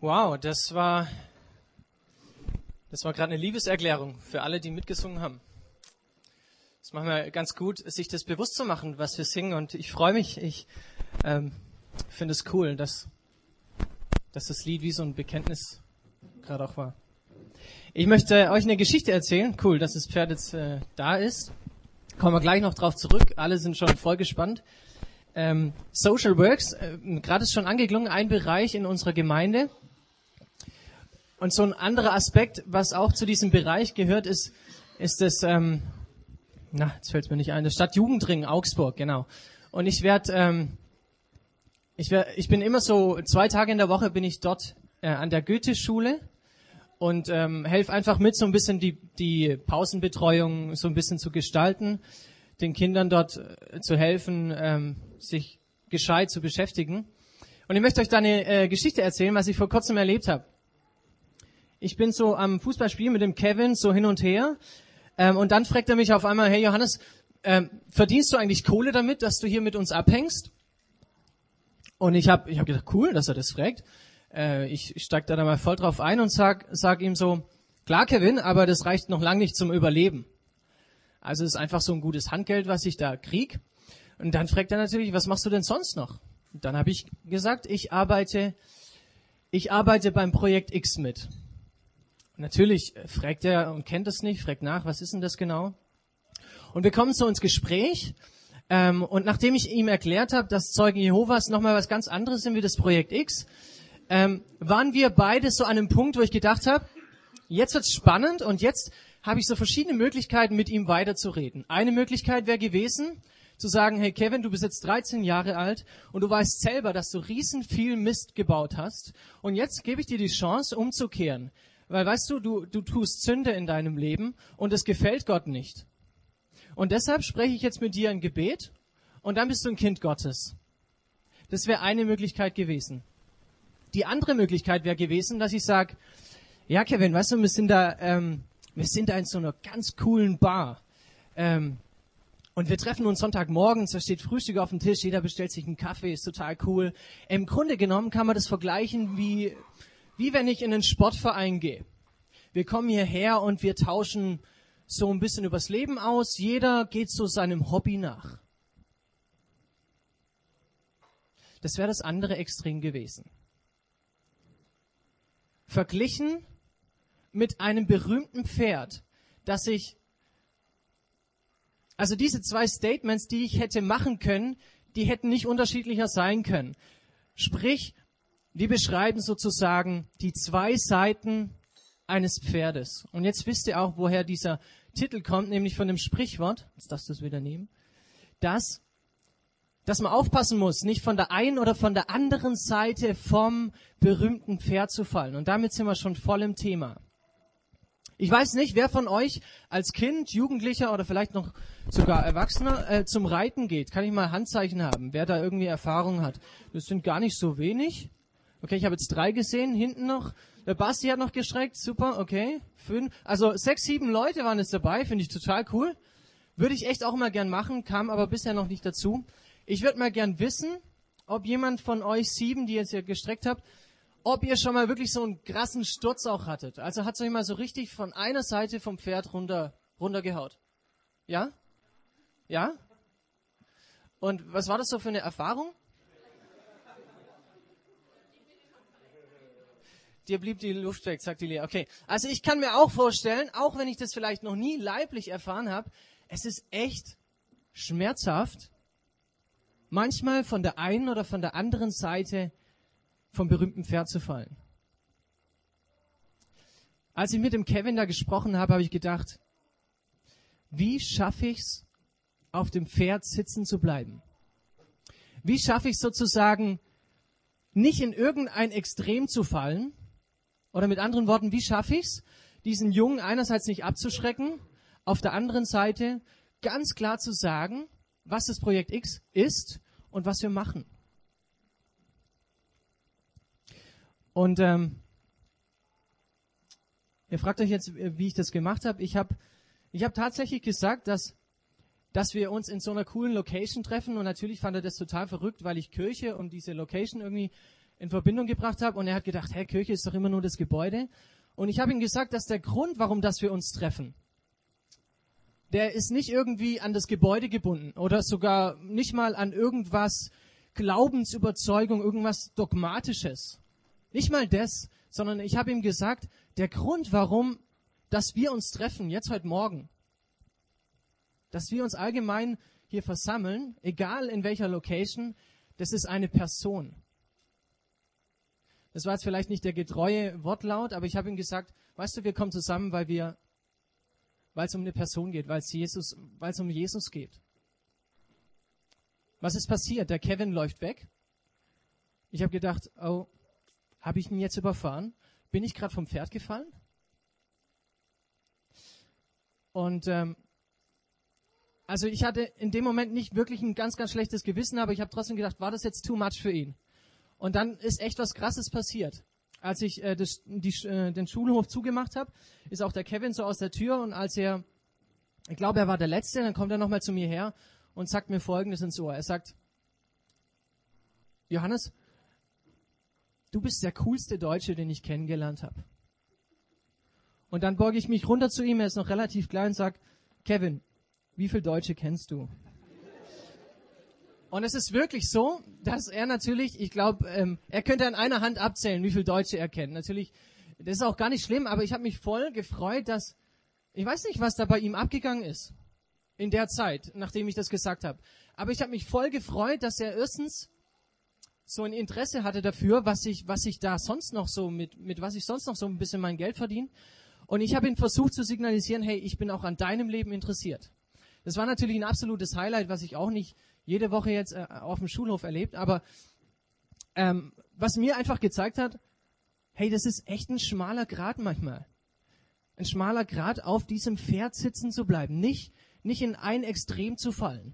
Wow, das war, das war gerade eine Liebeserklärung für alle, die mitgesungen haben. Das machen wir ganz gut, sich das bewusst zu machen, was wir singen. Und ich freue mich, ich ähm, finde es cool, dass, dass das Lied wie so ein Bekenntnis gerade auch war. Ich möchte euch eine Geschichte erzählen. Cool, dass das Pferd jetzt äh, da ist. Kommen wir gleich noch drauf zurück. Alle sind schon voll gespannt. Ähm, Social Works, äh, gerade ist schon angeklungen, ein Bereich in unserer Gemeinde, und so ein anderer Aspekt, was auch zu diesem Bereich gehört, ist, ist das, ähm, na, jetzt fällt mir nicht ein, das Stadtjugendring Augsburg, genau. Und ich werde, ähm, ich, werd, ich bin immer so, zwei Tage in der Woche bin ich dort äh, an der Goethe-Schule und ähm, helfe einfach mit, so ein bisschen die, die Pausenbetreuung so ein bisschen zu gestalten, den Kindern dort äh, zu helfen, ähm, sich gescheit zu beschäftigen. Und ich möchte euch da eine äh, Geschichte erzählen, was ich vor kurzem erlebt habe ich bin so am Fußballspiel mit dem Kevin so hin und her. Ähm, und dann fragt er mich auf einmal, hey Johannes, ähm, verdienst du eigentlich Kohle damit, dass du hier mit uns abhängst? Und ich habe ich hab gedacht, cool, dass er das fragt. Äh, ich steig da dann mal voll drauf ein und sag, sag ihm so, klar Kevin, aber das reicht noch lang nicht zum Überleben. Also es ist einfach so ein gutes Handgeld, was ich da krieg. Und dann fragt er natürlich, was machst du denn sonst noch? Und dann habe ich gesagt, ich arbeite, ich arbeite beim Projekt X mit. Natürlich äh, fragt er und kennt es nicht, fragt nach, was ist denn das genau? Und wir kommen so ins Gespräch. Ähm, und nachdem ich ihm erklärt habe, dass Zeugen Jehovas nochmal was ganz anderes sind wie das Projekt X, ähm, waren wir beide so an einem Punkt, wo ich gedacht habe, jetzt wird's spannend und jetzt habe ich so verschiedene Möglichkeiten, mit ihm weiterzureden. Eine Möglichkeit wäre gewesen, zu sagen, hey Kevin, du bist jetzt 13 Jahre alt und du weißt selber, dass du riesen viel Mist gebaut hast. Und jetzt gebe ich dir die Chance, umzukehren. Weil weißt du, du, du tust Sünde in deinem Leben und es gefällt Gott nicht. Und deshalb spreche ich jetzt mit dir ein Gebet und dann bist du ein Kind Gottes. Das wäre eine Möglichkeit gewesen. Die andere Möglichkeit wäre gewesen, dass ich sage, ja Kevin, weißt du, wir sind da, ähm, wir sind da in so einer ganz coolen Bar. Ähm, und wir treffen uns Sonntagmorgens, da steht Frühstück auf dem Tisch, jeder bestellt sich einen Kaffee, ist total cool. Im Grunde genommen kann man das vergleichen wie wie wenn ich in einen Sportverein gehe. Wir kommen hierher und wir tauschen so ein bisschen übers Leben aus. Jeder geht so seinem Hobby nach. Das wäre das andere Extrem gewesen. Verglichen mit einem berühmten Pferd, das ich, also diese zwei Statements, die ich hätte machen können, die hätten nicht unterschiedlicher sein können. Sprich, die beschreiben sozusagen die zwei Seiten eines Pferdes. Und jetzt wisst ihr auch, woher dieser Titel kommt, nämlich von dem Sprichwort, jetzt darfst du es wieder nehmen, dass, dass man aufpassen muss, nicht von der einen oder von der anderen Seite vom berühmten Pferd zu fallen. Und damit sind wir schon voll im Thema. Ich weiß nicht, wer von euch als Kind, Jugendlicher oder vielleicht noch sogar Erwachsener äh, zum Reiten geht. Kann ich mal Handzeichen haben, wer da irgendwie Erfahrung hat. Das sind gar nicht so wenig. Okay, ich habe jetzt drei gesehen, hinten noch. Der Basti hat noch gestreckt, super, okay. Fünf. Also sechs, sieben Leute waren jetzt dabei, finde ich total cool. Würde ich echt auch mal gern machen, kam aber bisher noch nicht dazu. Ich würde mal gern wissen, ob jemand von euch sieben, die jetzt hier gestreckt habt, ob ihr schon mal wirklich so einen krassen Sturz auch hattet. Also hat euch mal so richtig von einer Seite vom Pferd runter, runtergehaut. Ja? Ja? Und was war das so für eine Erfahrung? Dir blieb die Luft weg, sagt die Lea. Okay, also ich kann mir auch vorstellen, auch wenn ich das vielleicht noch nie leiblich erfahren habe, es ist echt schmerzhaft, manchmal von der einen oder von der anderen Seite vom berühmten Pferd zu fallen. Als ich mit dem Kevin da gesprochen habe, habe ich gedacht, wie schaffe ich es, auf dem Pferd sitzen zu bleiben? Wie schaffe ich sozusagen, nicht in irgendein Extrem zu fallen, oder mit anderen Worten, wie schaffe ich es, diesen Jungen einerseits nicht abzuschrecken, auf der anderen Seite ganz klar zu sagen, was das Projekt X ist und was wir machen. Und ähm, ihr fragt euch jetzt, wie ich das gemacht habe. Ich habe ich hab tatsächlich gesagt, dass, dass wir uns in so einer coolen Location treffen und natürlich fand er das total verrückt, weil ich Kirche und diese Location irgendwie in Verbindung gebracht habe. Und er hat gedacht, hey, Kirche ist doch immer nur das Gebäude. Und ich habe ihm gesagt, dass der Grund, warum das wir uns treffen, der ist nicht irgendwie an das Gebäude gebunden oder sogar nicht mal an irgendwas Glaubensüberzeugung, irgendwas Dogmatisches. Nicht mal das, sondern ich habe ihm gesagt, der Grund, warum, dass wir uns treffen, jetzt heute Morgen, dass wir uns allgemein hier versammeln, egal in welcher Location, das ist eine Person. Das war jetzt vielleicht nicht der getreue Wortlaut, aber ich habe ihm gesagt, weißt du, wir kommen zusammen, weil wir, weil es um eine Person geht, weil es Jesus, weil es um Jesus geht. Was ist passiert? Der Kevin läuft weg. Ich habe gedacht, oh, habe ich ihn jetzt überfahren? Bin ich gerade vom Pferd gefallen? Und ähm, also ich hatte in dem Moment nicht wirklich ein ganz, ganz schlechtes Gewissen, aber ich habe trotzdem gedacht, war das jetzt too much für ihn? Und dann ist echt was Krasses passiert. Als ich äh, das, die, äh, den Schulhof zugemacht habe, ist auch der Kevin so aus der Tür und als er, ich glaube, er war der Letzte, dann kommt er nochmal zu mir her und sagt mir Folgendes ins Ohr. Er sagt, Johannes, du bist der coolste Deutsche, den ich kennengelernt habe. Und dann borge ich mich runter zu ihm, er ist noch relativ klein und sage, Kevin, wie viele Deutsche kennst du? Und es ist wirklich so, dass er natürlich, ich glaube, ähm, er könnte an einer Hand abzählen, wie viele Deutsche er kennt. Natürlich, das ist auch gar nicht schlimm, aber ich habe mich voll gefreut, dass, ich weiß nicht, was da bei ihm abgegangen ist in der Zeit, nachdem ich das gesagt habe. Aber ich habe mich voll gefreut, dass er erstens so ein Interesse hatte dafür, was ich, was ich da sonst noch so mit, mit was ich sonst noch so ein bisschen mein Geld verdiene. Und ich habe ihn versucht zu signalisieren, hey, ich bin auch an deinem Leben interessiert. Das war natürlich ein absolutes Highlight, was ich auch nicht jede Woche jetzt äh, auf dem Schulhof erlebt, aber ähm, was mir einfach gezeigt hat, hey, das ist echt ein schmaler Grad manchmal. Ein schmaler Grad, auf diesem Pferd sitzen zu bleiben, nicht, nicht in ein Extrem zu fallen.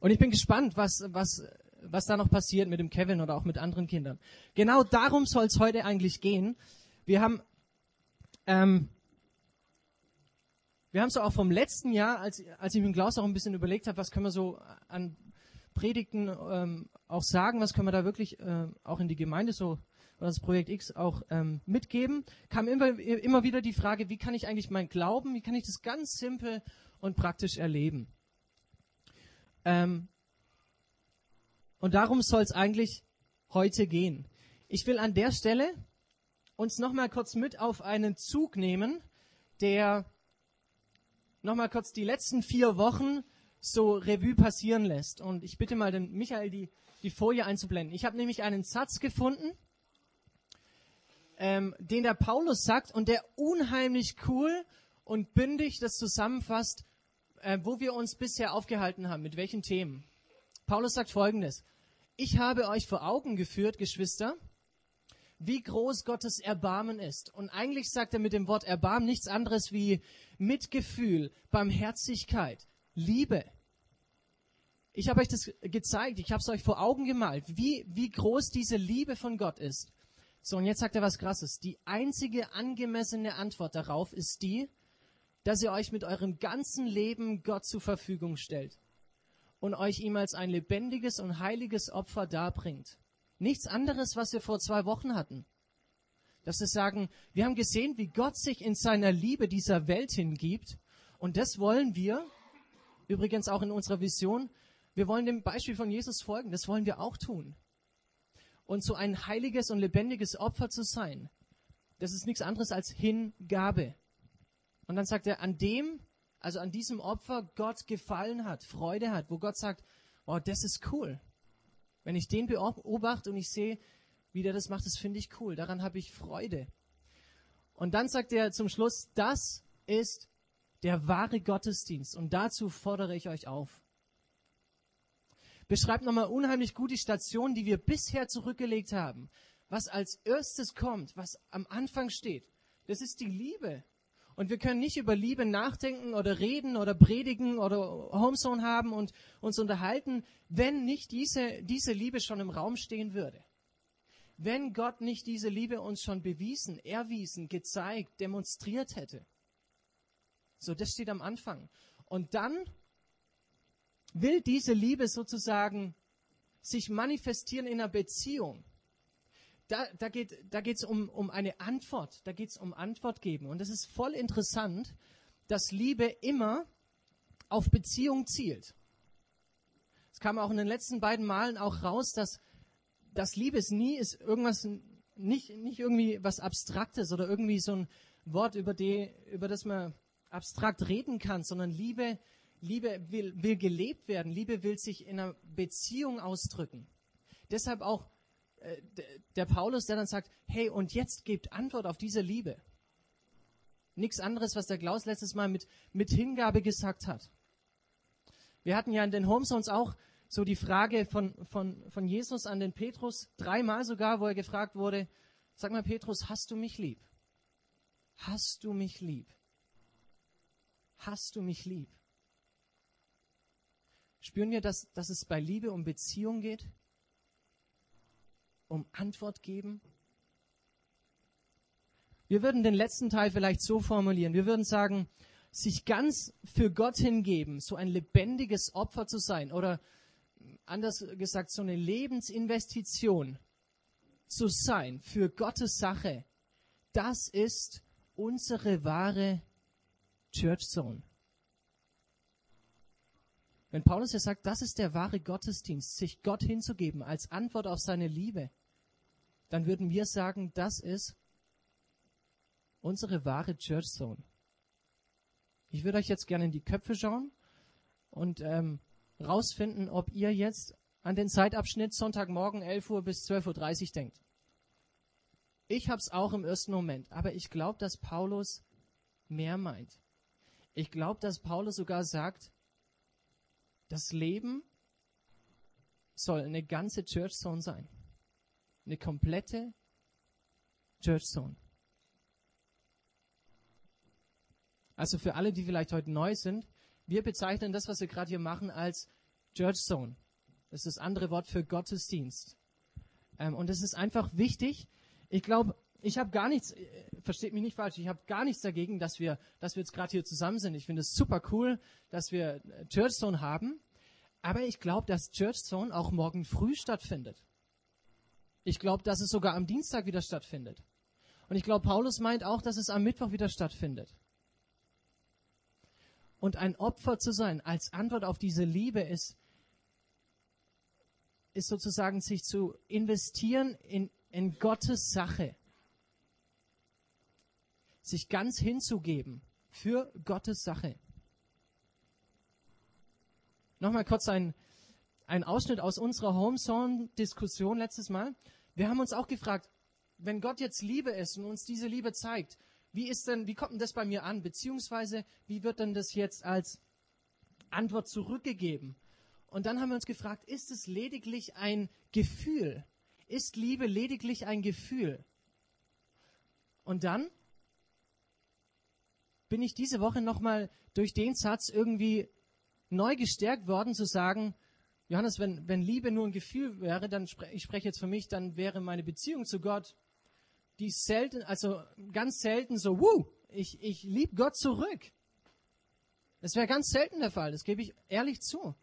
Und ich bin gespannt, was, was, was da noch passiert mit dem Kevin oder auch mit anderen Kindern. Genau darum soll es heute eigentlich gehen. Wir haben ähm, wir haben so auch vom letzten Jahr, als, als ich mit Klaus auch ein bisschen überlegt habe, was können wir so an Predigten ähm, auch sagen, was können wir da wirklich äh, auch in die Gemeinde so oder das Projekt X auch ähm, mitgeben, kam immer, immer wieder die Frage, wie kann ich eigentlich mein Glauben, wie kann ich das ganz simpel und praktisch erleben? Ähm, und darum soll es eigentlich heute gehen. Ich will an der Stelle uns nochmal kurz mit auf einen Zug nehmen, der nochmal kurz die letzten vier Wochen so Revue passieren lässt. Und ich bitte mal den Michael, die, die Folie einzublenden. Ich habe nämlich einen Satz gefunden, ähm, den der Paulus sagt und der unheimlich cool und bündig das zusammenfasst, äh, wo wir uns bisher aufgehalten haben, mit welchen Themen. Paulus sagt Folgendes. Ich habe euch vor Augen geführt, Geschwister, wie groß Gottes Erbarmen ist. Und eigentlich sagt er mit dem Wort Erbarmen nichts anderes wie Mitgefühl, Barmherzigkeit, Liebe. Ich habe euch das gezeigt, ich habe es euch vor Augen gemalt, wie, wie groß diese Liebe von Gott ist. So, und jetzt sagt er was Krasses. Die einzige angemessene Antwort darauf ist die, dass ihr euch mit eurem ganzen Leben Gott zur Verfügung stellt und euch ihm als ein lebendiges und heiliges Opfer darbringt. Nichts anderes, was wir vor zwei Wochen hatten. Dass wir sagen, wir haben gesehen, wie Gott sich in seiner Liebe dieser Welt hingibt. Und das wollen wir, übrigens auch in unserer Vision, wir wollen dem Beispiel von Jesus folgen. Das wollen wir auch tun. Und so ein heiliges und lebendiges Opfer zu sein, das ist nichts anderes als Hingabe. Und dann sagt er, an dem, also an diesem Opfer Gott gefallen hat, Freude hat, wo Gott sagt, oh, das ist cool. Wenn ich den beobachte und ich sehe, wie der das macht, das finde ich cool. Daran habe ich Freude. Und dann sagt er zum Schluss, das ist der wahre Gottesdienst. Und dazu fordere ich euch auf. Beschreibt nochmal unheimlich gut die Station, die wir bisher zurückgelegt haben. Was als erstes kommt, was am Anfang steht. Das ist die Liebe. Und wir können nicht über Liebe nachdenken oder reden oder predigen oder Homezone haben und uns unterhalten, wenn nicht diese, diese Liebe schon im Raum stehen würde. Wenn Gott nicht diese Liebe uns schon bewiesen, erwiesen, gezeigt, demonstriert hätte. So, das steht am Anfang. Und dann will diese Liebe sozusagen sich manifestieren in einer Beziehung. Da, da geht da geht's um, um eine Antwort, da geht es um Antwort geben. Und es ist voll interessant, dass Liebe immer auf Beziehung zielt. Es kam auch in den letzten beiden Malen auch raus, dass, dass Liebe es nie ist irgendwas, nicht, nicht irgendwie was Abstraktes oder irgendwie so ein Wort, über, die, über das man abstrakt reden kann, sondern Liebe, Liebe will, will gelebt werden. Liebe will sich in einer Beziehung ausdrücken. Deshalb auch äh, der Paulus, der dann sagt, hey, und jetzt gebt Antwort auf diese Liebe. Nichts anderes, was der Klaus letztes Mal mit, mit Hingabe gesagt hat. Wir hatten ja in den Homezones auch so die Frage von, von, von Jesus an den Petrus, dreimal sogar, wo er gefragt wurde, sag mal Petrus, hast du mich lieb? Hast du mich lieb? Hast du mich lieb? Spüren wir, dass, dass es bei Liebe um Beziehung geht? Um Antwort geben? Wir würden den letzten Teil vielleicht so formulieren. Wir würden sagen, sich ganz für Gott hingeben, so ein lebendiges Opfer zu sein oder anders gesagt, so eine Lebensinvestition zu sein für Gottes Sache, das ist unsere wahre Church Zone. Wenn Paulus ja sagt, das ist der wahre Gottesdienst, sich Gott hinzugeben als Antwort auf seine Liebe, dann würden wir sagen, das ist unsere wahre Church Zone. Ich würde euch jetzt gerne in die Köpfe schauen und ähm, rausfinden, ob ihr jetzt an den Zeitabschnitt Sonntagmorgen 11 Uhr bis 12.30 Uhr denkt. Ich habe es auch im ersten Moment, aber ich glaube, dass Paulus mehr meint. Ich glaube, dass Paulus sogar sagt, das Leben soll eine ganze Church Zone sein. Eine komplette Church Zone. Also für alle, die vielleicht heute neu sind, wir bezeichnen das, was wir gerade hier machen, als Church Zone. Das ist das andere Wort für Gottesdienst. Ähm, und es ist einfach wichtig. Ich glaube, ich habe gar nichts, äh, versteht mich nicht falsch, ich habe gar nichts dagegen, dass wir, dass wir jetzt gerade hier zusammen sind. Ich finde es super cool, dass wir äh, Church Zone haben. Aber ich glaube, dass Church Zone auch morgen früh stattfindet. Ich glaube, dass es sogar am Dienstag wieder stattfindet. Und ich glaube, Paulus meint auch, dass es am Mittwoch wieder stattfindet und ein Opfer zu sein als Antwort auf diese Liebe ist, ist sozusagen sich zu investieren in, in Gottes Sache. Sich ganz hinzugeben für Gottes Sache. Nochmal kurz ein, ein Ausschnitt aus unserer Homezone-Diskussion letztes Mal. Wir haben uns auch gefragt, wenn Gott jetzt Liebe ist und uns diese Liebe zeigt, wie ist denn, wie kommt denn das bei mir an? Beziehungsweise, wie wird denn das jetzt als Antwort zurückgegeben? Und dann haben wir uns gefragt, ist es lediglich ein Gefühl? Ist Liebe lediglich ein Gefühl? Und dann bin ich diese Woche nochmal durch den Satz irgendwie neu gestärkt worden zu sagen, Johannes, wenn, wenn Liebe nur ein Gefühl wäre, dann spre ich spreche jetzt für mich, dann wäre meine Beziehung zu Gott die selten, also ganz selten so, wuh, ich, ich liebe Gott zurück. Das wäre ganz selten der Fall, das gebe ich ehrlich zu.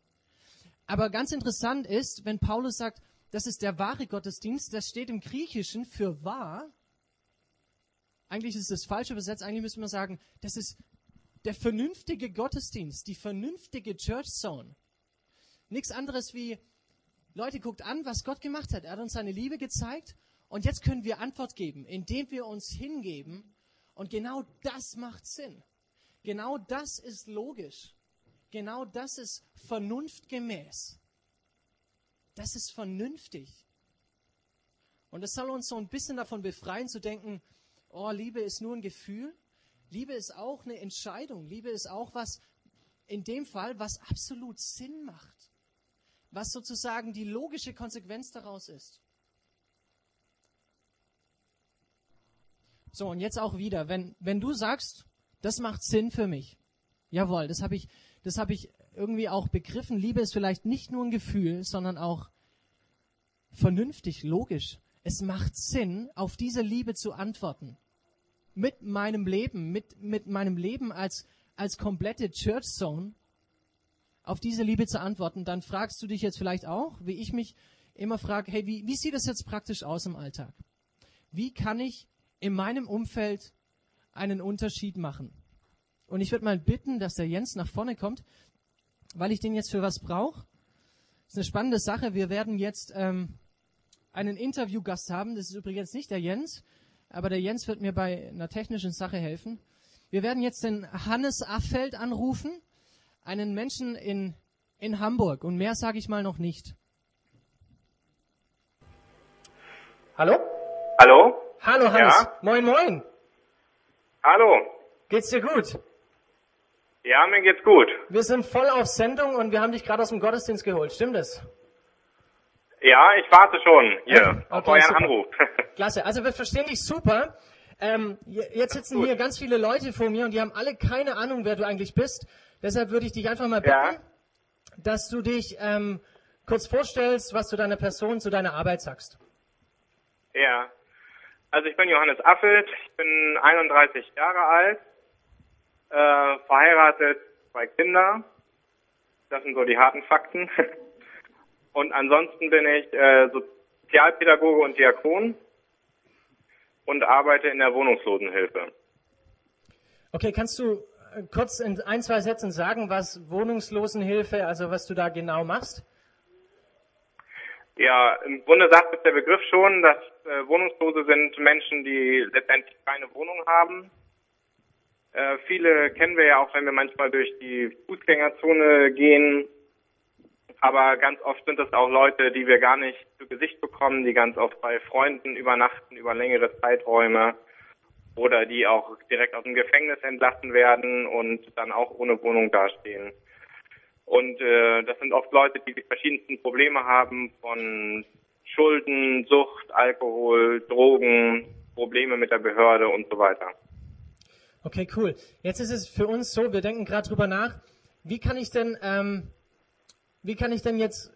Aber ganz interessant ist, wenn Paulus sagt, das ist der wahre Gottesdienst, das steht im Griechischen für wahr. Eigentlich ist es falsch übersetzt, eigentlich müsste man sagen, das ist der vernünftige Gottesdienst, die vernünftige Church Zone. Nichts anderes wie, Leute, guckt an, was Gott gemacht hat. Er hat uns seine Liebe gezeigt und jetzt können wir Antwort geben, indem wir uns hingeben. Und genau das macht Sinn. Genau das ist logisch. Genau das ist vernunftgemäß. Das ist vernünftig. Und das soll uns so ein bisschen davon befreien zu denken, oh, Liebe ist nur ein Gefühl. Liebe ist auch eine Entscheidung. Liebe ist auch was, in dem Fall, was absolut Sinn macht. Was sozusagen die logische Konsequenz daraus ist. So, und jetzt auch wieder, wenn, wenn du sagst, das macht Sinn für mich. Jawohl, das habe ich, das habe ich irgendwie auch begriffen. Liebe ist vielleicht nicht nur ein Gefühl, sondern auch vernünftig, logisch. Es macht Sinn, auf diese Liebe zu antworten. Mit meinem Leben, mit, mit meinem Leben als, als komplette Church Zone, auf diese Liebe zu antworten, dann fragst du dich jetzt vielleicht auch, wie ich mich immer frage, hey, wie, wie sieht das jetzt praktisch aus im Alltag? Wie kann ich in meinem Umfeld einen Unterschied machen? Und ich würde mal bitten, dass der Jens nach vorne kommt, weil ich den jetzt für was brauche. Ist eine spannende Sache. Wir werden jetzt ähm, einen Interviewgast haben. Das ist übrigens nicht der Jens, aber der Jens wird mir bei einer technischen Sache helfen. Wir werden jetzt den Hannes Affeld anrufen, einen Menschen in, in Hamburg. Und mehr sage ich mal noch nicht. Hallo? Hallo? Hallo Hannes. Ja? Moin, moin. Hallo. Geht's dir gut? Ja, mir geht's gut. Wir sind voll auf Sendung und wir haben dich gerade aus dem Gottesdienst geholt. Stimmt das? Ja, ich warte schon hier auf Okay, euren super. Anruf. Klasse. Also wir verstehen dich super. Ähm, jetzt sitzen Gut. hier ganz viele Leute vor mir und die haben alle keine Ahnung, wer du eigentlich bist. Deshalb würde ich dich einfach mal bitten, Ja. dass du dich ähm, kurz vorstellst, was zu deiner Person, zu deiner Arbeit sagst. ja. Also ich bin Johannes Affelt, ich bin 31 Jahre alt, äh, verheiratet, zwei Kinder. Das sind so die harten Fakten. Und ansonsten bin ich äh, Sozialpädagoge und Diakon und arbeite in der Wohnungslosenhilfe. Okay, kannst du äh, kurz in ein, zwei Sätzen sagen, was Wohnungslosenhilfe, also was du da genau machst? Ja, im Grunde sagt es der Begriff schon, dass äh, Wohnungslose sind Menschen, die letztendlich keine Wohnung haben. Äh, viele kennen wir ja auch, wenn wir manchmal durch die Fußgängerzone gehen. Aber ganz oft sind es auch Leute, die wir gar nicht zu Gesicht bekommen, die ganz oft bei Freunden übernachten über längere Zeiträume oder die auch direkt aus dem Gefängnis entlassen werden und dann auch ohne Wohnung dastehen. Und äh, das sind oft Leute, die die verschiedensten Probleme haben von Schulden, Sucht, Alkohol, Drogen, Probleme mit der Behörde und so weiter. Okay, cool. Jetzt ist es für uns so, wir denken gerade drüber nach, wie kann ich denn, ähm, wie kann ich denn jetzt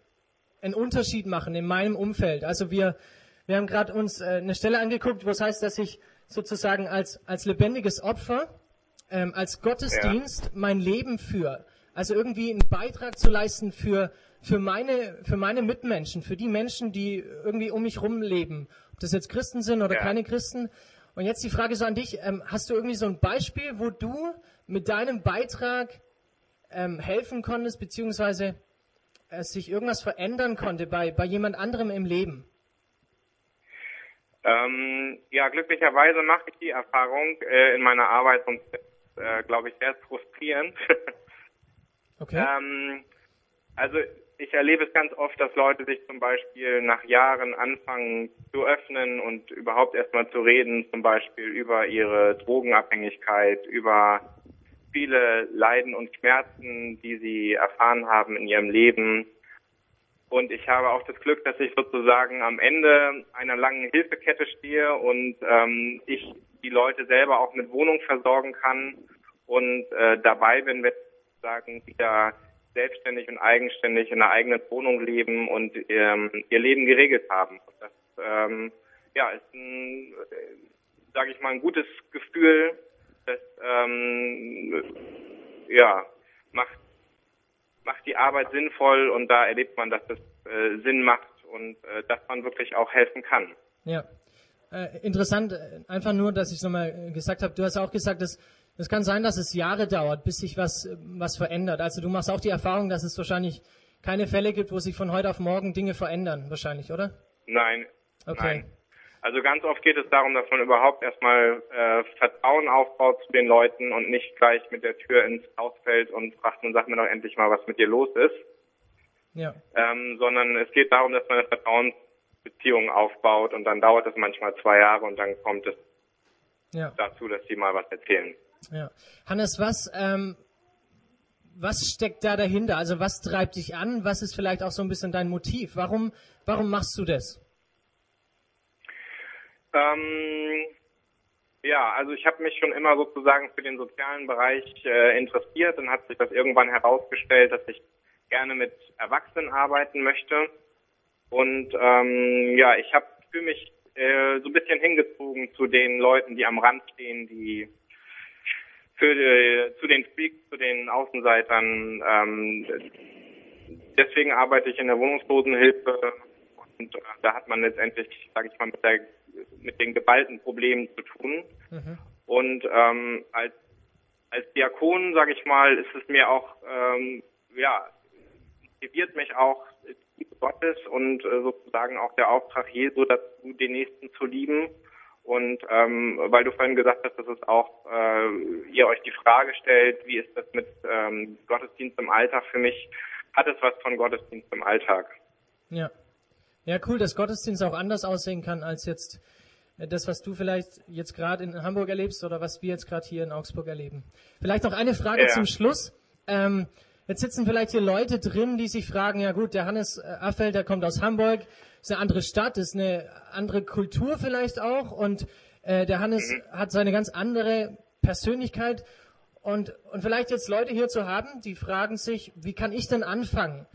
einen Unterschied machen in meinem Umfeld? Also wir, wir haben gerade uns äh, eine Stelle angeguckt, wo es heißt, dass ich sozusagen als, als lebendiges Opfer, ähm, als Gottesdienst mein Leben führe. Also irgendwie einen Beitrag zu leisten für, für meine, für meine Mitmenschen, für die Menschen, die irgendwie um mich rum leben. Ob das jetzt Christen sind oder Ja. keine Christen. Und jetzt die Frage so an dich, ähm, hast du irgendwie so ein Beispiel, wo du mit deinem Beitrag ähm, helfen konntest, beziehungsweise äh, sich irgendwas verändern konnte bei, bei jemand anderem im Leben? Ähm, ja, glücklicherweise mache ich die Erfahrung äh, in meiner Arbeit und äh, glaube ich sehr frustrierend. Okay. ähm, also ich erlebe es ganz oft, dass Leute sich zum Beispiel nach Jahren anfangen zu öffnen und überhaupt erstmal zu reden, zum Beispiel über ihre Drogenabhängigkeit, über viele Leiden und Schmerzen, die sie erfahren haben in ihrem Leben. Und ich habe auch das Glück, dass ich sozusagen am Ende einer langen Hilfekette stehe und ähm, ich die Leute selber auch mit Wohnung versorgen kann und äh, dabei bin, wenn sagen, wieder selbstständig und eigenständig in einer eigenen Wohnung leben und ähm, ihr Leben geregelt haben. Das ähm, ja, ist ein, äh, sage ich mal, ein gutes Gefühl, das ähm, ja macht macht die Arbeit sinnvoll und da erlebt man, dass es äh, Sinn macht und äh, dass man wirklich auch helfen kann. Ja. Äh, interessant, äh, einfach nur, dass ich es nochmal gesagt habe. Du hast auch gesagt, dass es kann sein, dass es Jahre dauert, bis sich was, was verändert. Also du machst auch die Erfahrung, dass es wahrscheinlich keine Fälle gibt, wo sich von heute auf morgen Dinge verändern, wahrscheinlich, oder? Nein, Okay. nein. Also ganz oft geht es darum, dass man überhaupt erstmal äh, Vertrauen aufbaut zu den Leuten und nicht gleich mit der Tür ins Haus fällt und fragt und sagt mir doch endlich mal, was mit dir los ist. Ja. ähm, sondern es geht darum, dass man eine Vertrauensbeziehung aufbaut und dann dauert es manchmal zwei Jahre und dann kommt es Ja. dazu, dass sie mal was erzählen. Ja. Hannes, was, ähm, was steckt da dahinter? Also was treibt dich an? Was ist vielleicht auch so ein bisschen dein Motiv? Warum, warum machst du das? Ähm, ja, also ich habe mich schon immer sozusagen für den sozialen Bereich äh, interessiert. Dann hat sich das irgendwann herausgestellt, dass ich gerne mit Erwachsenen arbeiten möchte. Und ähm, ja, ich habe für mich äh, so ein bisschen hingezogen zu den Leuten, die am Rand stehen, die für die, zu den Freaks, zu den Außenseitern. Ähm, deswegen arbeite ich in der Wohnungslosenhilfe. Und Und äh, da hat man letztendlich, sage ich mal, mit, der, mit den geballten Problemen zu tun. Mhm. Und ähm, als als Diakon, sage ich mal, ist es mir auch, ähm, ja, motiviert mich auch die Gottes und äh, sozusagen auch der Auftrag Jesu dazu, den Nächsten zu lieben. Und ähm, weil du vorhin gesagt hast, dass es auch äh, ihr euch die Frage stellt, wie ist das mit ähm, Gottesdienst im Alltag für mich, hat es was von Gottesdienst im Alltag. Ja. Ja, cool, dass Gottesdienst auch anders aussehen kann als jetzt das, was du vielleicht jetzt gerade in Hamburg erlebst oder was wir jetzt gerade hier in Augsburg erleben. Vielleicht noch eine Frage ja. zum Schluss. Ähm, jetzt sitzen vielleicht hier Leute drin, die sich fragen, ja gut, der Hannes äh, Affeld, der kommt aus Hamburg, ist eine andere Stadt, ist eine andere Kultur vielleicht auch und äh, der Hannes mhm. hat seine ganz andere Persönlichkeit und, und vielleicht jetzt Leute hier zu haben, die fragen sich, wie kann ich denn anfangen?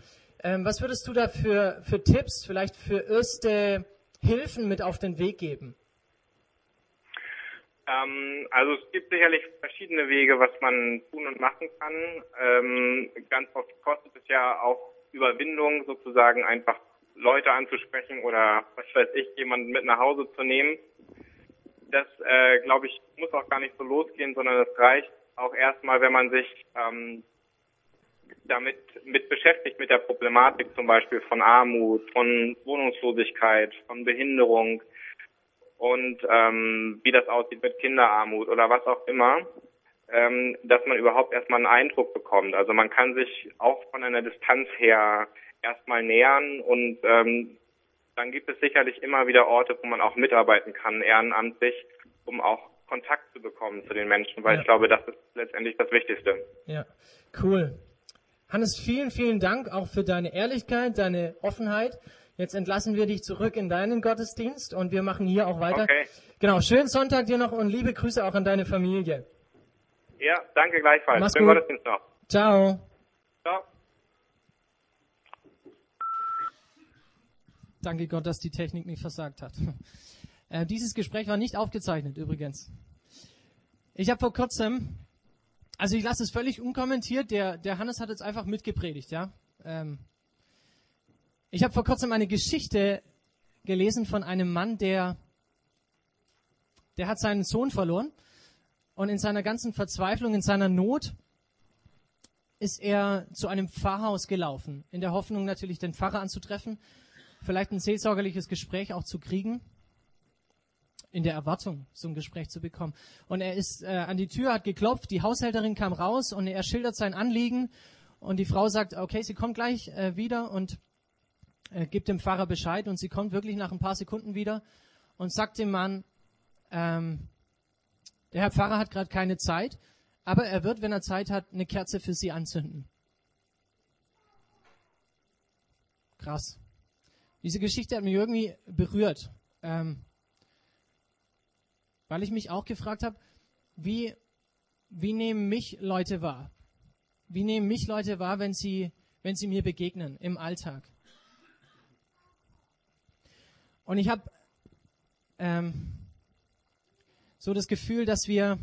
Ähm, was würdest du da für, für Tipps, vielleicht für erste Hilfen mit auf den Weg geben? Ähm, also es gibt sicherlich verschiedene Wege, was man tun und machen kann. Ähm, ganz oft kostet es ja auch Überwindung, sozusagen einfach Leute anzusprechen oder was weiß ich, jemanden mit nach Hause zu nehmen. Das, äh, glaube ich, muss auch gar nicht so losgehen, sondern es reicht auch erstmal, wenn man sich ähm, damit mit beschäftigt, mit der Problematik zum Beispiel von Armut, von Wohnungslosigkeit, von Behinderung, und ähm, wie das aussieht mit Kinderarmut oder was auch immer, ähm, dass man überhaupt erstmal einen Eindruck bekommt. Also man kann sich auch von einer Distanz her erstmal nähern und ähm, dann gibt es sicherlich immer wieder Orte, wo man auch mitarbeiten kann, ehrenamtlich, um auch Kontakt zu bekommen zu den Menschen, weil ja. ich glaube, das ist letztendlich das Wichtigste. Ja, cool. Hannes, vielen, vielen Dank auch für deine Ehrlichkeit, deine Offenheit. Jetzt entlassen wir dich zurück in deinen Gottesdienst und wir machen hier auch weiter. Okay. Genau, schönen Sonntag dir noch und liebe Grüße auch an deine Familie. Ja, danke gleichfalls. Mach's schönen gut. Gottesdienst noch. Ciao. Ciao. Danke Gott, dass die Technik nicht versagt hat. Äh, dieses Gespräch war nicht aufgezeichnet übrigens. Ich habe vor kurzem, also ich lasse es völlig unkommentiert, der, der Hannes hat jetzt einfach mitgepredigt, ja. Ähm, ich habe vor kurzem eine Geschichte gelesen von einem Mann, der, der hat seinen Sohn verloren. Und in seiner ganzen Verzweiflung, in seiner Not ist er zu einem Pfarrhaus gelaufen, in der Hoffnung natürlich den Pfarrer anzutreffen, vielleicht ein seelsorgerliches Gespräch auch zu kriegen, in der Erwartung, so ein Gespräch zu bekommen. Und er ist äh, an die Tür, hat geklopft, die Haushälterin kam raus und er schildert sein Anliegen und die Frau sagt, okay, sie kommt gleich äh, wieder und äh, gibt dem Pfarrer Bescheid und sie kommt wirklich nach ein paar Sekunden wieder und sagt dem Mann, ähm, der Herr Pfarrer hat gerade keine Zeit, aber er wird, wenn er Zeit hat, eine Kerze für sie anzünden. Krass. Diese Geschichte hat mich irgendwie berührt, ähm, weil ich mich auch gefragt habe, wie, wie nehmen mich Leute wahr? Wie nehmen mich Leute wahr, wenn sie, wenn sie mir begegnen im Alltag? Und ich habe ähm, so das Gefühl, dass wir,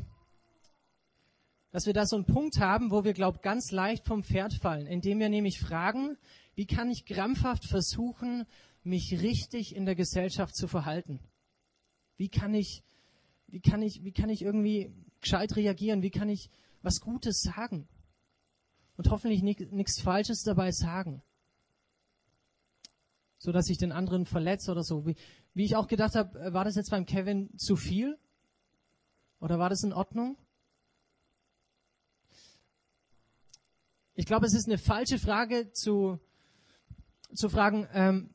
dass wir da so einen Punkt haben, wo wir, glaub, ganz leicht vom Pferd fallen, indem wir nämlich fragen, wie kann ich krampfhaft versuchen, mich richtig in der Gesellschaft zu verhalten? Wie kann ich, wie kann ich, wie kann ich irgendwie gescheit reagieren? Wie kann ich was Gutes sagen? Und hoffentlich nichts Falsches dabei sagen so dass ich den anderen verletze oder so. Wie, wie ich auch gedacht habe, äh, war das jetzt beim Kevin zu viel? Oder war das in Ordnung? Ich glaube, es ist eine falsche Frage zu, zu fragen, ähm,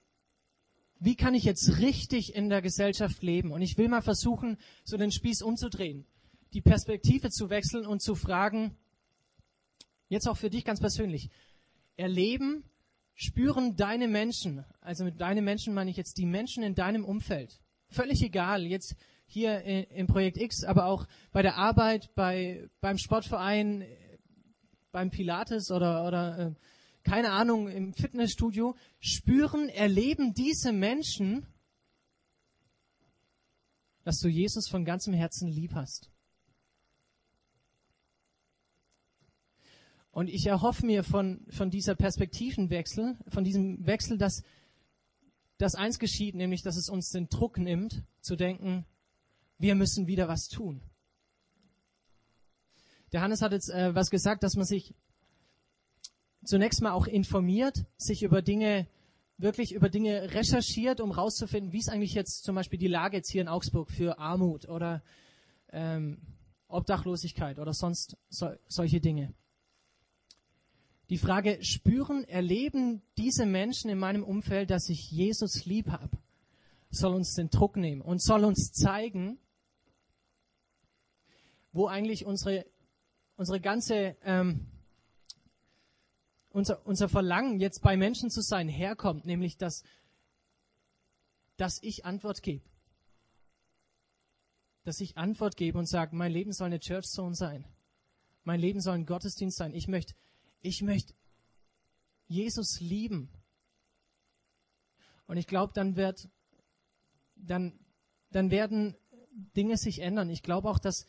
wie kann ich jetzt richtig in der Gesellschaft leben? Und ich will mal versuchen, so den Spieß umzudrehen, die Perspektive zu wechseln und zu fragen, jetzt auch für dich ganz persönlich, erleben spüren deine Menschen, also mit deinen Menschen meine ich jetzt die Menschen in deinem Umfeld, völlig egal, jetzt hier im Projekt X, aber auch bei der Arbeit, bei, beim Sportverein, beim Pilates oder, oder äh, keine Ahnung, im Fitnessstudio, spüren, erleben diese Menschen, dass du Jesus von ganzem Herzen lieb hast. Und ich erhoffe mir von, von dieser Perspektivenwechsel, von diesem Wechsel, dass, dass eins geschieht, nämlich dass es uns den Druck nimmt, zu denken, wir müssen wieder was tun. Der Hannes hat jetzt äh, was gesagt, dass man sich zunächst mal auch informiert, sich über Dinge, wirklich über Dinge recherchiert, um rauszufinden, wie ist eigentlich jetzt zum Beispiel die Lage jetzt hier in Augsburg für Armut oder ähm, Obdachlosigkeit oder sonst so, solche Dinge. Die Frage, spüren, erleben diese Menschen in meinem Umfeld, dass ich Jesus lieb habe, soll uns den Druck nehmen und soll uns zeigen, wo eigentlich unsere, unsere ganze, ähm, unser, unser Verlangen, jetzt bei Menschen zu sein, herkommt, nämlich dass, dass ich Antwort gebe. Dass ich Antwort gebe und sage, mein Leben soll eine Church Zone sein. Mein Leben soll ein Gottesdienst sein. Ich möchte, ich möchte Jesus lieben. Und ich glaube, dann dann, dann werden Dinge sich ändern. Ich glaube auch, dass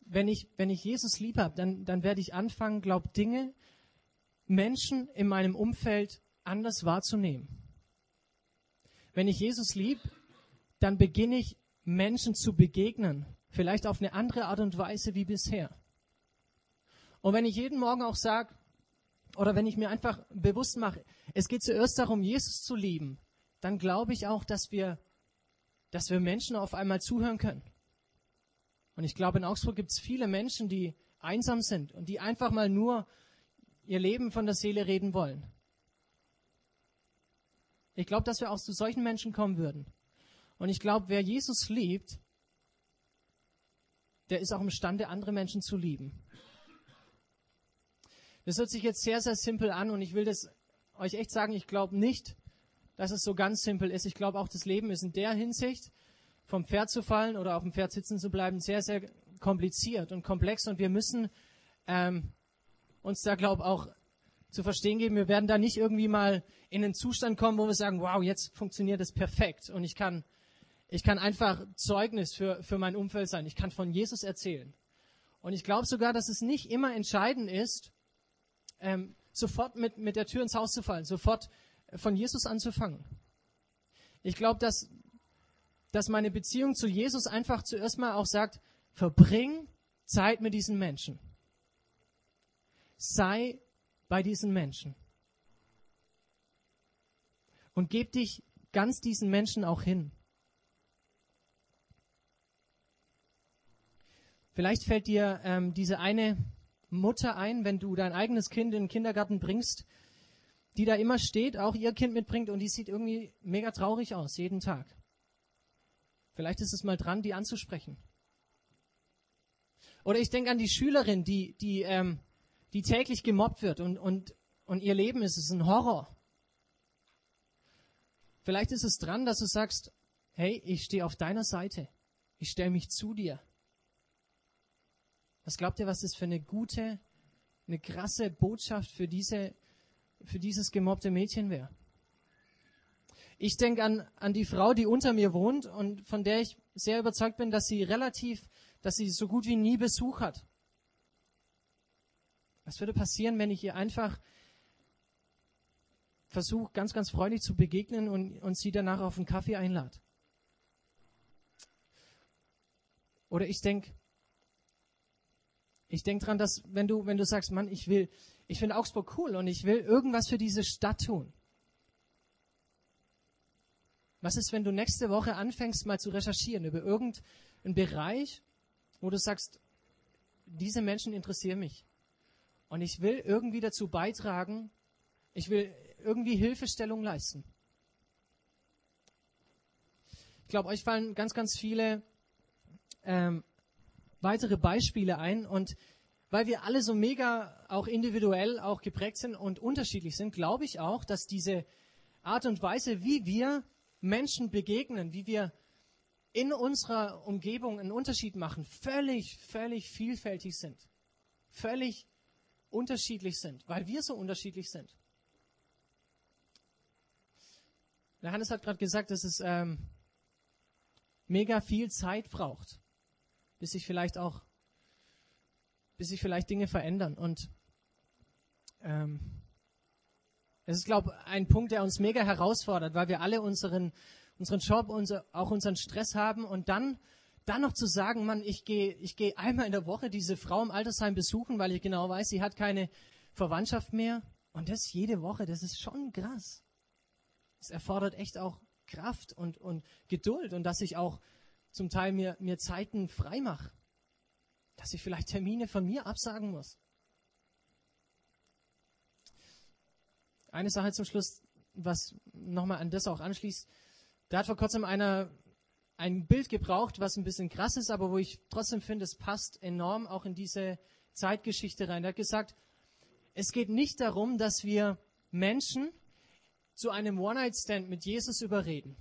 wenn ich, wenn ich Jesus lieb habe, dann, dann werde ich anfangen, glaube Dinge, Menschen in meinem Umfeld anders wahrzunehmen. Wenn ich Jesus lieb, dann beginne ich Menschen zu begegnen, vielleicht auf eine andere Art und Weise wie bisher. Und wenn ich jeden Morgen auch sage, oder wenn ich mir einfach bewusst mache, es geht zuerst darum, Jesus zu lieben, dann glaube ich auch, dass wir, dass wir Menschen auf einmal zuhören können. Und ich glaube, in Augsburg gibt es viele Menschen, die einsam sind und die einfach mal nur ihr Leben von der Seele reden wollen. Ich glaube, dass wir auch zu solchen Menschen kommen würden. Und ich glaube, wer Jesus liebt, der ist auch imstande, andere Menschen zu lieben. Das hört sich jetzt sehr, sehr simpel an und ich will das euch echt sagen, ich glaube nicht, dass es so ganz simpel ist. Ich glaube auch, das Leben ist in der Hinsicht vom Pferd zu fallen oder auf dem Pferd sitzen zu bleiben, sehr, sehr kompliziert und komplex. Und wir müssen ähm, uns da, glaube ich, auch zu verstehen geben, wir werden da nicht irgendwie mal in einen Zustand kommen, wo wir sagen, wow, jetzt funktioniert es perfekt und ich kann, ich kann einfach Zeugnis für, für mein Umfeld sein. Ich kann von Jesus erzählen. Und ich glaube sogar, dass es nicht immer entscheidend ist, ähm, sofort mit, mit der Tür ins Haus zu fallen, sofort von Jesus anzufangen. Ich glaube, dass dass meine Beziehung zu Jesus einfach zuerst mal auch sagt, verbring Zeit mit diesen Menschen. Sei bei diesen Menschen. Und geb dich ganz diesen Menschen auch hin. Vielleicht fällt dir ähm, diese eine Mutter ein, wenn du dein eigenes Kind in den Kindergarten bringst, die da immer steht, auch ihr Kind mitbringt und die sieht irgendwie mega traurig aus, jeden Tag. Vielleicht ist es mal dran, die anzusprechen. Oder ich denke an die Schülerin, die, die, ähm, die täglich gemobbt wird und, und, und ihr Leben ist es ein Horror. Vielleicht ist es dran, dass du sagst, hey, ich stehe auf deiner Seite. Ich stelle mich zu dir. Was glaubt ihr, was das für eine gute, eine krasse Botschaft für diese, für dieses gemobbte Mädchen wäre? Ich denke an, an die Frau, die unter mir wohnt und von der ich sehr überzeugt bin, dass sie relativ, dass sie so gut wie nie Besuch hat. Was würde passieren, wenn ich ihr einfach versuche, ganz, ganz freundlich zu begegnen und, und sie danach auf einen Kaffee einlade? Oder ich denke, ich denke dran, dass wenn du, wenn du sagst, Mann, ich will, ich finde Augsburg cool und ich will irgendwas für diese Stadt tun. Was ist, wenn du nächste Woche anfängst, mal zu recherchieren über irgendeinen Bereich, wo du sagst, diese Menschen interessieren mich. Und ich will irgendwie dazu beitragen, ich will irgendwie Hilfestellung leisten. Ich glaube, euch fallen ganz, ganz viele ähm, weitere Beispiele ein. Und weil wir alle so mega auch individuell auch geprägt sind und unterschiedlich sind, glaube ich auch, dass diese Art und Weise, wie wir Menschen begegnen, wie wir in unserer Umgebung einen Unterschied machen, völlig, völlig vielfältig sind. Völlig unterschiedlich sind, weil wir so unterschiedlich sind. Der Hannes hat gerade gesagt, dass es ähm, mega viel Zeit braucht, bis sich vielleicht auch, bis sich vielleicht Dinge verändern. Und ähm, Es ist, glaube ich, ein Punkt, der uns mega herausfordert, weil wir alle unseren, unseren Job, unser, auch unseren Stress haben und dann, dann noch zu sagen, Mann, ich gehe ich geh einmal in der Woche diese Frau im Altersheim besuchen, weil ich genau weiß, sie hat keine Verwandtschaft mehr. Und das jede Woche, das ist schon krass. Es erfordert echt auch Kraft und, und Geduld und dass ich auch zum Teil mir, mir Zeiten frei mache. Dass ich vielleicht Termine von mir absagen muss. Eine Sache zum Schluss, was nochmal an das auch anschließt. Da hat vor kurzem einer ein Bild gebraucht, was ein bisschen krass ist, aber wo ich trotzdem finde, es passt enorm auch in diese Zeitgeschichte rein. Er hat gesagt, es geht nicht darum, dass wir Menschen zu einem One-Night-Stand mit Jesus überreden,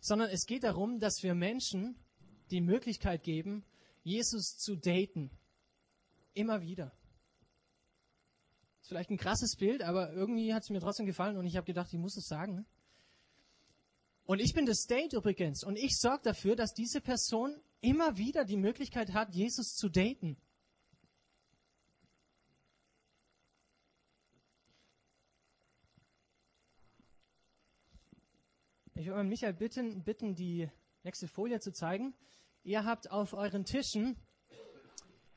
sondern es geht darum, dass wir Menschen die Möglichkeit geben, Jesus zu daten. Immer wieder. Ist vielleicht ein krasses Bild, aber irgendwie hat es mir trotzdem gefallen und ich habe gedacht, ich muss es sagen. Und ich bin das Date übrigens und ich sorge dafür, dass diese Person immer wieder die Möglichkeit hat, Jesus zu daten. Ich würde Michael bitten, bitten, die nächste Folie zu zeigen. Ihr habt auf euren Tischen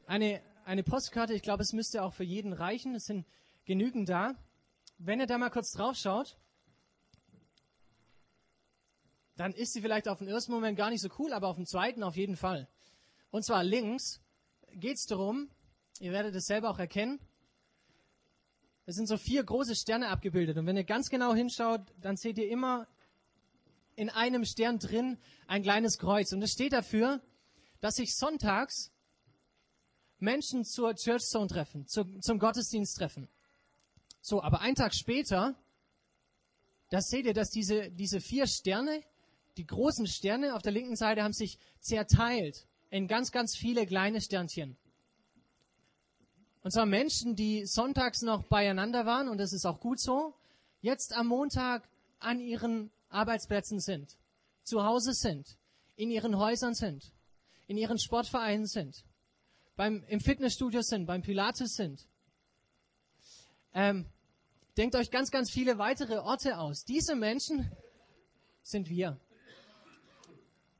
eine, eine Postkarte. Ich glaube, es müsste auch für jeden reichen. Es sind genügend da. Wenn ihr da mal kurz drauf schaut, dann ist sie vielleicht auf den ersten Moment gar nicht so cool, aber auf den zweiten auf jeden Fall. Und zwar links geht es darum, ihr werdet es selber auch erkennen, es sind so vier große Sterne abgebildet. Und wenn ihr ganz genau hinschaut, dann seht ihr immer in einem Stern drin ein kleines Kreuz. Und es steht dafür, dass sich sonntags Menschen zur Church Zone treffen, zu, zum Gottesdienst treffen. So, aber einen Tag später, da seht ihr, dass diese, diese vier Sterne, die großen Sterne auf der linken Seite haben sich zerteilt in ganz, ganz viele kleine Sternchen. Und zwar Menschen, die sonntags noch beieinander waren, und das ist auch gut so, jetzt am Montag an ihren Arbeitsplätzen sind, zu Hause sind, in ihren Häusern sind, in ihren Sportvereinen sind, beim, im Fitnessstudio sind, beim Pilates sind. Ähm, denkt euch ganz, ganz viele weitere Orte aus. Diese Menschen sind wir.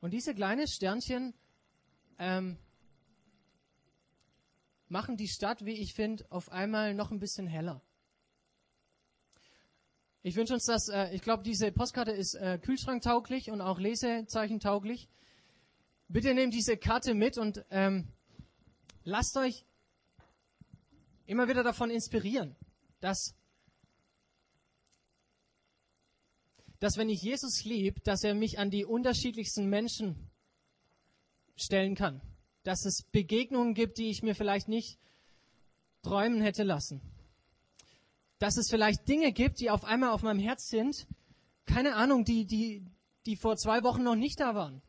Und diese kleinen Sternchen ähm, machen die Stadt, wie ich finde, auf einmal noch ein bisschen heller. Ich wünsche uns das, äh, ich glaube, diese Postkarte ist äh, kühlschranktauglich und auch lesezeichentauglich. Bitte nehmt diese Karte mit und ähm, lasst euch immer wieder davon inspirieren, dass, dass wenn ich Jesus liebe, dass er mich an die unterschiedlichsten Menschen stellen kann. Dass es Begegnungen gibt, die ich mir vielleicht nicht träumen hätte lassen dass es vielleicht Dinge gibt, die auf einmal auf meinem Herz sind, keine Ahnung, die, die, die vor zwei Wochen noch nicht da waren.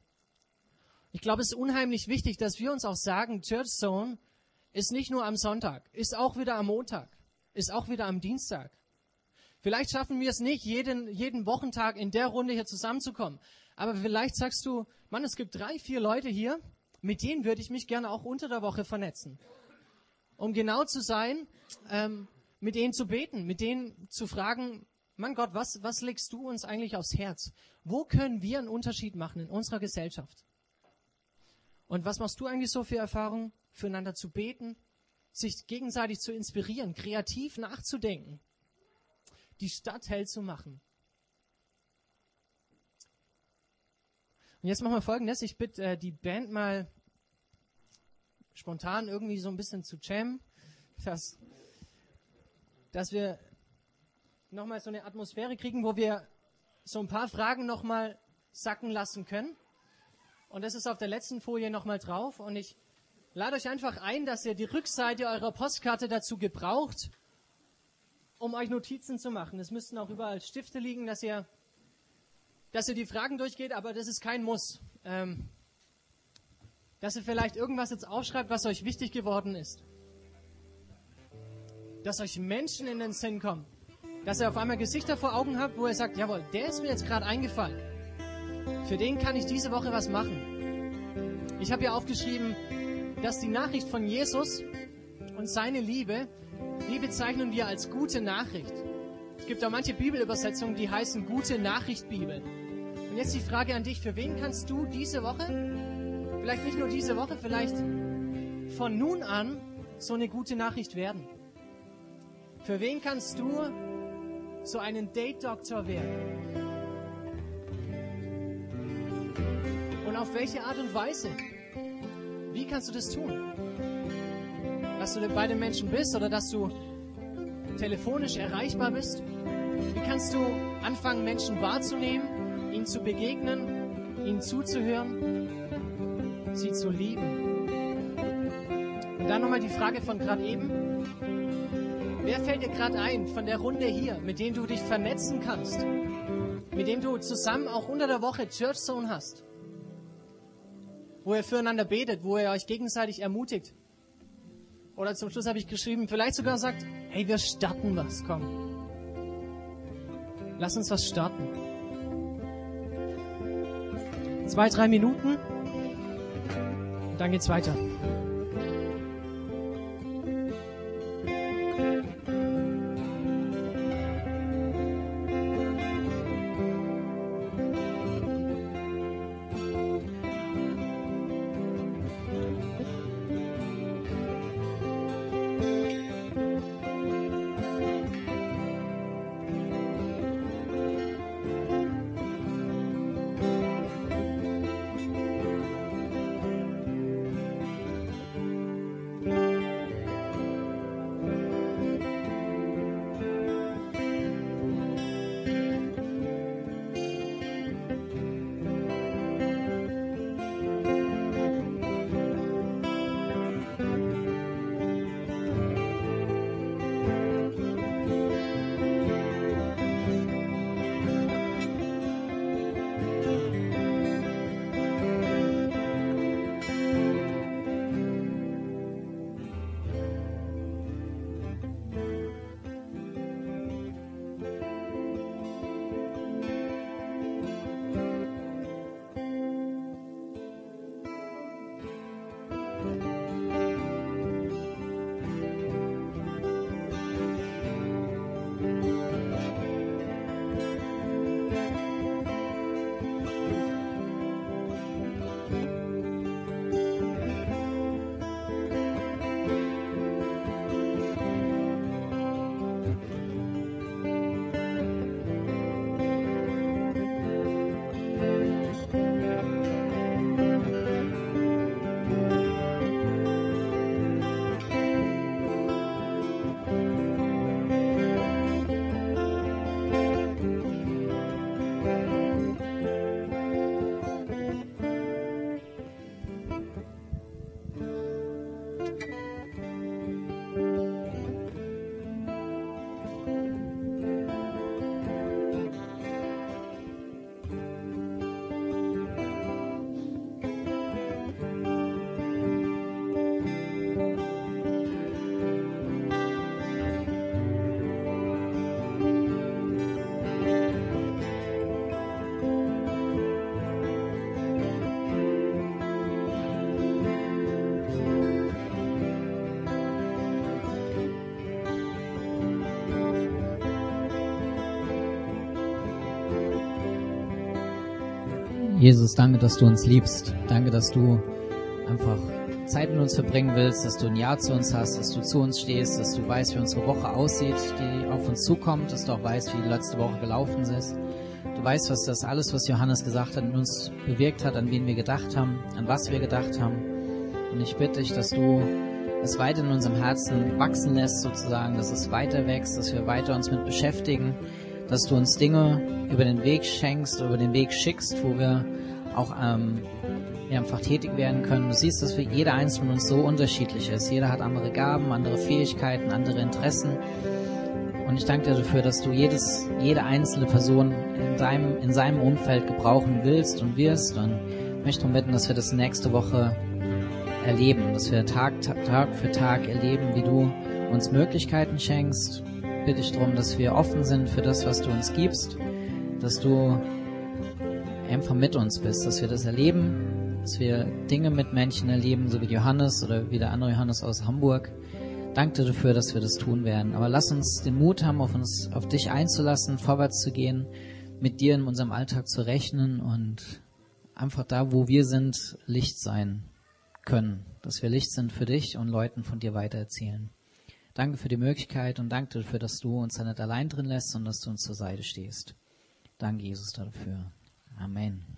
Ich glaube, es ist unheimlich wichtig, dass wir uns auch sagen, Church Zone ist nicht nur am Sonntag, ist auch wieder am Montag, ist auch wieder am Dienstag. Vielleicht schaffen wir es nicht, jeden, jeden Wochentag in der Runde hier zusammenzukommen. Aber vielleicht sagst du, Mann, es gibt drei, vier Leute hier, mit denen würde ich mich gerne auch unter der Woche vernetzen. Um genau zu sein, ähm, mit denen zu beten, mit denen zu fragen, Mann Gott, was, was legst du uns eigentlich aufs Herz? Wo können wir einen Unterschied machen in unserer Gesellschaft? Und was machst du eigentlich so für Erfahrungen, füreinander zu beten, sich gegenseitig zu inspirieren, kreativ nachzudenken, die Stadt hell zu machen? Und jetzt machen wir Folgendes. Ich bitte äh, die Band mal spontan irgendwie so ein bisschen zu jammen. Das dass wir nochmal so eine Atmosphäre kriegen, wo wir so ein paar Fragen nochmal sacken lassen können. Und das ist auf der letzten Folie nochmal drauf. Und ich lade euch einfach ein, dass ihr die Rückseite eurer Postkarte dazu gebraucht, um euch Notizen zu machen. Es müssten auch überall Stifte liegen, dass ihr, dass ihr die Fragen durchgeht, aber das ist kein Muss. Ähm, dass ihr vielleicht irgendwas jetzt aufschreibt, was euch wichtig geworden ist dass euch Menschen in den Sinn kommen. Dass ihr auf einmal Gesichter vor Augen habt, wo ihr sagt, jawohl, der ist mir jetzt gerade eingefallen. Für den kann ich diese Woche was machen. Ich habe hier aufgeschrieben, dass die Nachricht von Jesus und seine Liebe die bezeichnen wir als gute Nachricht. Es gibt auch manche Bibelübersetzungen, die heißen gute Nachricht Bibel. Und jetzt die Frage an dich, für wen kannst du diese Woche, vielleicht nicht nur diese Woche, vielleicht von nun an so eine gute Nachricht werden? Für wen kannst du so einen Date-Doktor werden? Und auf welche Art und Weise? Wie kannst du das tun? Dass du bei den Menschen bist oder dass du telefonisch erreichbar bist? Wie kannst du anfangen, Menschen wahrzunehmen, ihnen zu begegnen, ihnen zuzuhören, sie zu lieben? Und dann nochmal die Frage von gerade eben. Wer fällt dir gerade ein von der Runde hier, mit dem du dich vernetzen kannst? Mit dem du zusammen auch unter der Woche Church Zone hast? Wo ihr füreinander betet, wo ihr euch gegenseitig ermutigt? Oder zum Schluss habe ich geschrieben, vielleicht sogar sagt, hey, wir starten was, komm. Lass uns was starten. Zwei, drei Minuten und dann geht's weiter. Jesus, danke, dass du uns liebst. Danke, dass du einfach Zeit mit uns verbringen willst, dass du ein Ja zu uns hast, dass du zu uns stehst, dass du weißt, wie unsere Woche aussieht, die auf uns zukommt, dass du auch weißt, wie die letzte Woche gelaufen ist. Du weißt, was das alles, was Johannes gesagt hat, in uns bewirkt hat, an wen wir gedacht haben, an was wir gedacht haben. Und ich bitte dich, dass du es weiter in unserem Herzen wachsen lässt, sozusagen, dass es weiter wächst, dass wir weiter uns mit beschäftigen, dass du uns Dinge über den Weg schenkst, über den Weg schickst, wo wir auch ähm, einfach tätig werden können. Du siehst, dass für jeder Einzelne von uns so unterschiedlich ist. Jeder hat andere Gaben, andere Fähigkeiten, andere Interessen. Und ich danke dir dafür, dass du jedes, jede einzelne Person in deinem, in seinem Umfeld gebrauchen willst und wirst. Und ich möchte darum bitten, dass wir das nächste Woche erleben, dass wir Tag, Tag für Tag erleben, wie du uns Möglichkeiten schenkst, bitte ich darum, dass wir offen sind für das, was du uns gibst, dass du einfach mit uns bist, dass wir das erleben, dass wir Dinge mit Menschen erleben, so wie Johannes oder wie der andere Johannes aus Hamburg, Danke dafür, dass wir das tun werden. Aber lass uns den Mut haben, auf uns, auf dich einzulassen, vorwärts zu gehen, mit dir in unserem Alltag zu rechnen und einfach da, wo wir sind, Licht sein können. Dass wir Licht sind für dich und Leuten von dir weitererzählen. Danke für die Möglichkeit und danke dafür, dass du uns da nicht allein drin lässt, sondern dass du uns zur Seite stehst. Danke, Jesus, dafür. Amen.